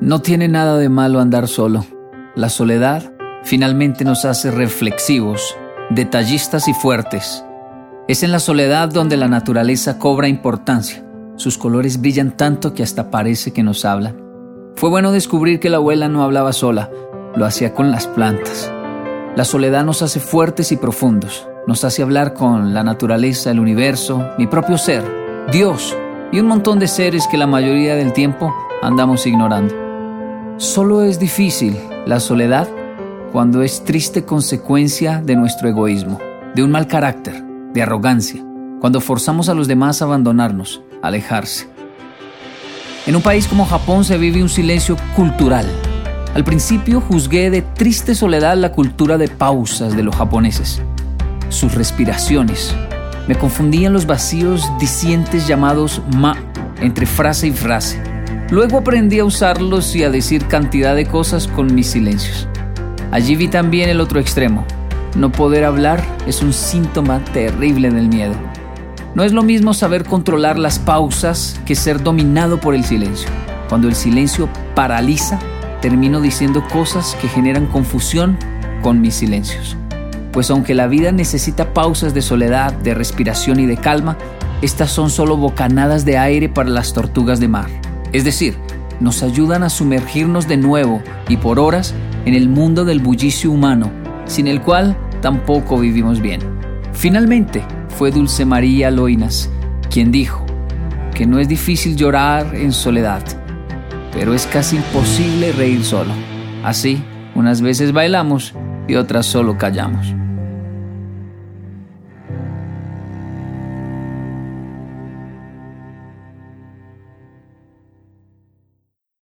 No tiene nada de malo andar solo. La soledad finalmente nos hace reflexivos, detallistas y fuertes. Es en la soledad donde la naturaleza cobra importancia. Sus colores brillan tanto que hasta parece que nos hablan. Fue bueno descubrir que la abuela no hablaba sola, lo hacía con las plantas. La soledad nos hace fuertes y profundos, nos hace hablar con la naturaleza, el universo, mi propio ser, Dios y un montón de seres que la mayoría del tiempo andamos ignorando. Solo es difícil la soledad cuando es triste consecuencia de nuestro egoísmo, de un mal carácter, de arrogancia, cuando forzamos a los demás a abandonarnos, a alejarse. En un país como Japón se vive un silencio cultural. Al principio juzgué de triste soledad la cultura de pausas de los japoneses, sus respiraciones. Me confundían los vacíos disientes llamados ma entre frase y frase. Luego aprendí a usarlos y a decir cantidad de cosas con mis silencios. Allí vi también el otro extremo. No poder hablar es un síntoma terrible del miedo. No es lo mismo saber controlar las pausas que ser dominado por el silencio. Cuando el silencio paraliza, termino diciendo cosas que generan confusión con mis silencios. Pues aunque la vida necesita pausas de soledad, de respiración y de calma, estas son solo bocanadas de aire para las tortugas de mar. Es decir, nos ayudan a sumergirnos de nuevo y por horas en el mundo del bullicio humano, sin el cual tampoco vivimos bien. Finalmente, fue Dulce María Loinas quien dijo que no es difícil llorar en soledad, pero es casi imposible reír solo. Así, unas veces bailamos y otras solo callamos.